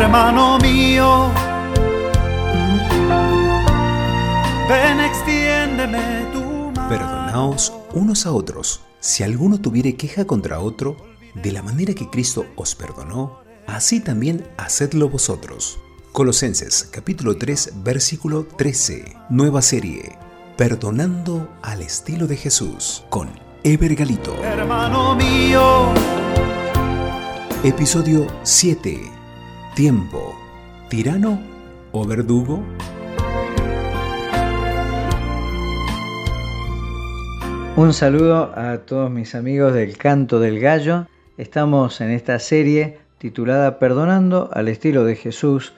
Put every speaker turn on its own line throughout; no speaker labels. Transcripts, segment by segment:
hermano mío. Ven, extiéndeme tu mano.
Perdonaos unos a otros. Si alguno tuviere queja contra otro, de la manera que Cristo os perdonó, así también hacedlo vosotros. Colosenses capítulo 3 versículo 13. Nueva serie. Perdonando al estilo de Jesús con Ever Galito.
Hermano mío,
Episodio 7. Tiempo. ¿Tirano o verdugo?
Un saludo a todos mis amigos del Canto del Gallo. Estamos en esta serie titulada Perdonando al estilo de Jesús.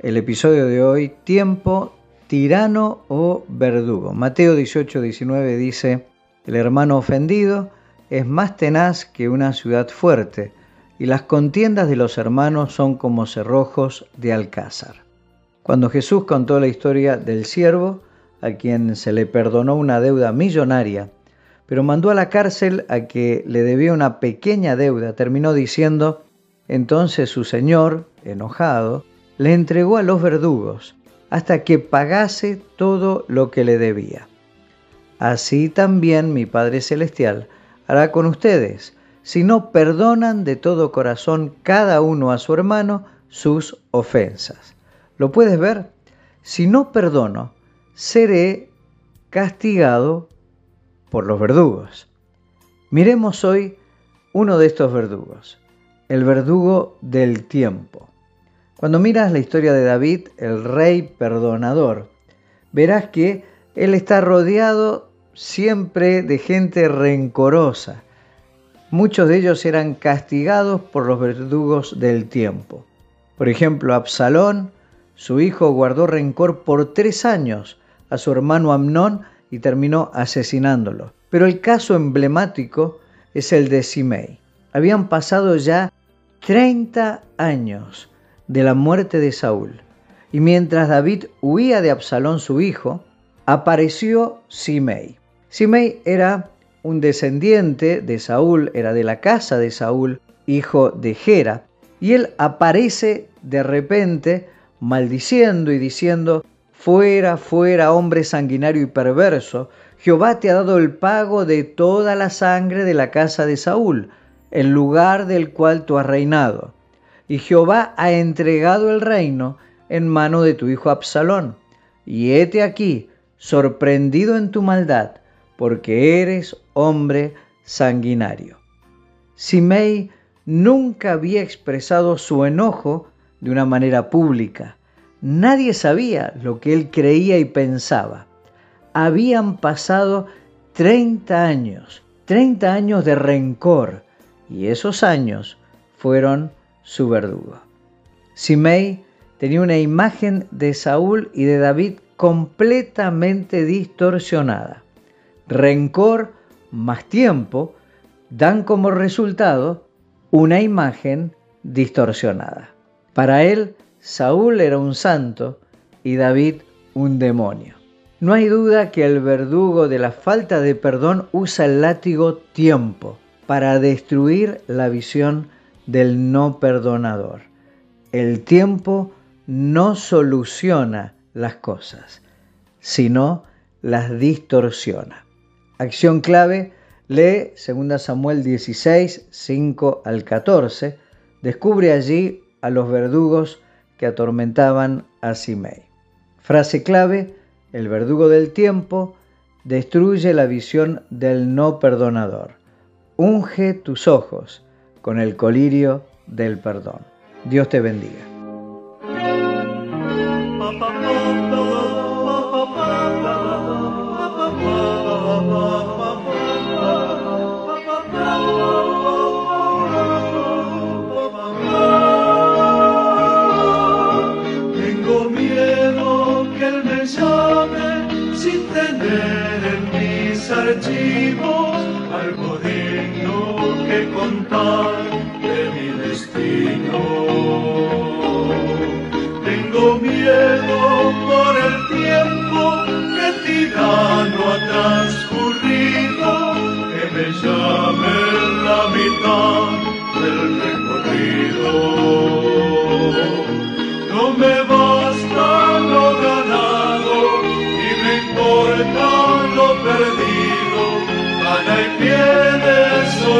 El episodio de hoy, Tiempo, tirano o verdugo. Mateo 18, 19 dice, el hermano ofendido es más tenaz que una ciudad fuerte, y las contiendas de los hermanos son como cerrojos de alcázar. Cuando Jesús contó la historia del siervo, a quien se le perdonó una deuda millonaria, pero mandó a la cárcel a que le debía una pequeña deuda, terminó diciendo, entonces su señor, enojado, le entregó a los verdugos hasta que pagase todo lo que le debía. Así también mi Padre Celestial hará con ustedes, si no perdonan de todo corazón cada uno a su hermano sus ofensas. ¿Lo puedes ver? Si no perdono, seré castigado por los verdugos. Miremos hoy uno de estos verdugos, el verdugo del tiempo. Cuando miras la historia de David, el rey perdonador, verás que él está rodeado siempre de gente rencorosa. Muchos de ellos eran castigados por los verdugos del tiempo. Por ejemplo, Absalón, su hijo, guardó rencor por tres años a su hermano Amnón y terminó asesinándolo. Pero el caso emblemático es el de Simei. Habían pasado ya 30 años de la muerte de Saúl. Y mientras David huía de Absalón su hijo, apareció Simei. Simei era un descendiente de Saúl, era de la casa de Saúl, hijo de Gera, y él aparece de repente maldiciendo y diciendo, fuera, fuera, hombre sanguinario y perverso, Jehová te ha dado el pago de toda la sangre de la casa de Saúl, el lugar del cual tú has reinado y Jehová ha entregado el reino en mano de tu hijo Absalón. Y hete aquí, sorprendido en tu maldad, porque eres hombre sanguinario. Simei nunca había expresado su enojo de una manera pública. Nadie sabía lo que él creía y pensaba. Habían pasado 30 años, 30 años de rencor, y esos años fueron su verdugo. Simei tenía una imagen de Saúl y de David completamente distorsionada. Rencor más tiempo dan como resultado una imagen distorsionada. Para él, Saúl era un santo y David un demonio. No hay duda que el verdugo de la falta de perdón usa el látigo tiempo para destruir la visión del no perdonador. El tiempo no soluciona las cosas, sino las distorsiona. Acción clave, lee 2 Samuel 16, 5 al 14. Descubre allí a los verdugos que atormentaban a Simei. Frase clave, el verdugo del tiempo destruye la visión del no perdonador. Unge tus ojos con el colirio del perdón. Dios te bendiga.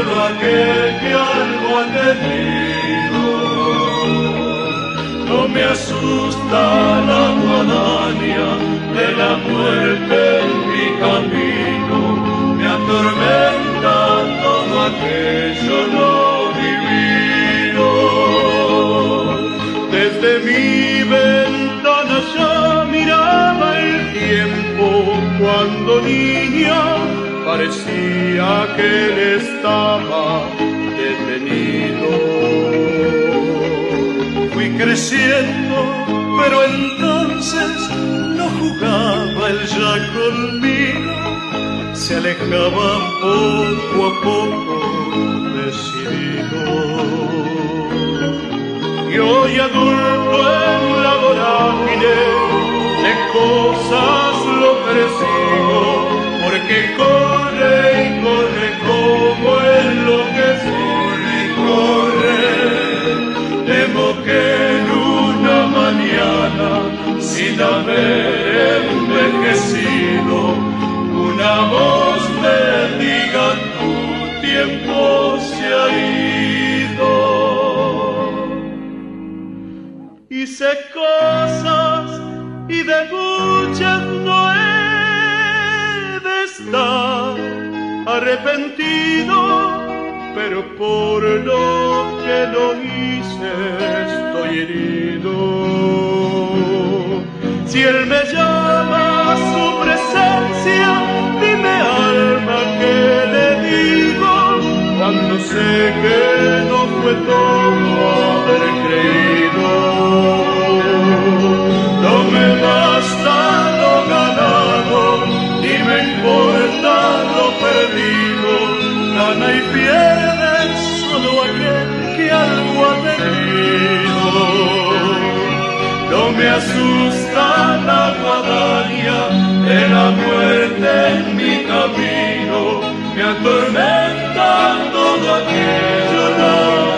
Solo aquel que algo ha tenido. No me asusta la guadaña de la muerte en mi camino, me atormenta todo aquello no vivido. Desde mi ventana ya miraba el tiempo cuando niña parecía que él estaba detenido. Fui creciendo, pero entonces no jugaba él ya conmigo, se alejaba poco a poco decidido. Y hoy adulto en la sin haber envejecido, una voz me diga tu tiempo se ha ido. Hice cosas y de muchas no he de estar arrepentido, pero por lo que no hice estoy herido. Si él me llama a su presencia, dime alma que le digo, cuando sé que me asusta la guadaña de la muerte en mi camino, me atormenta todo aquello.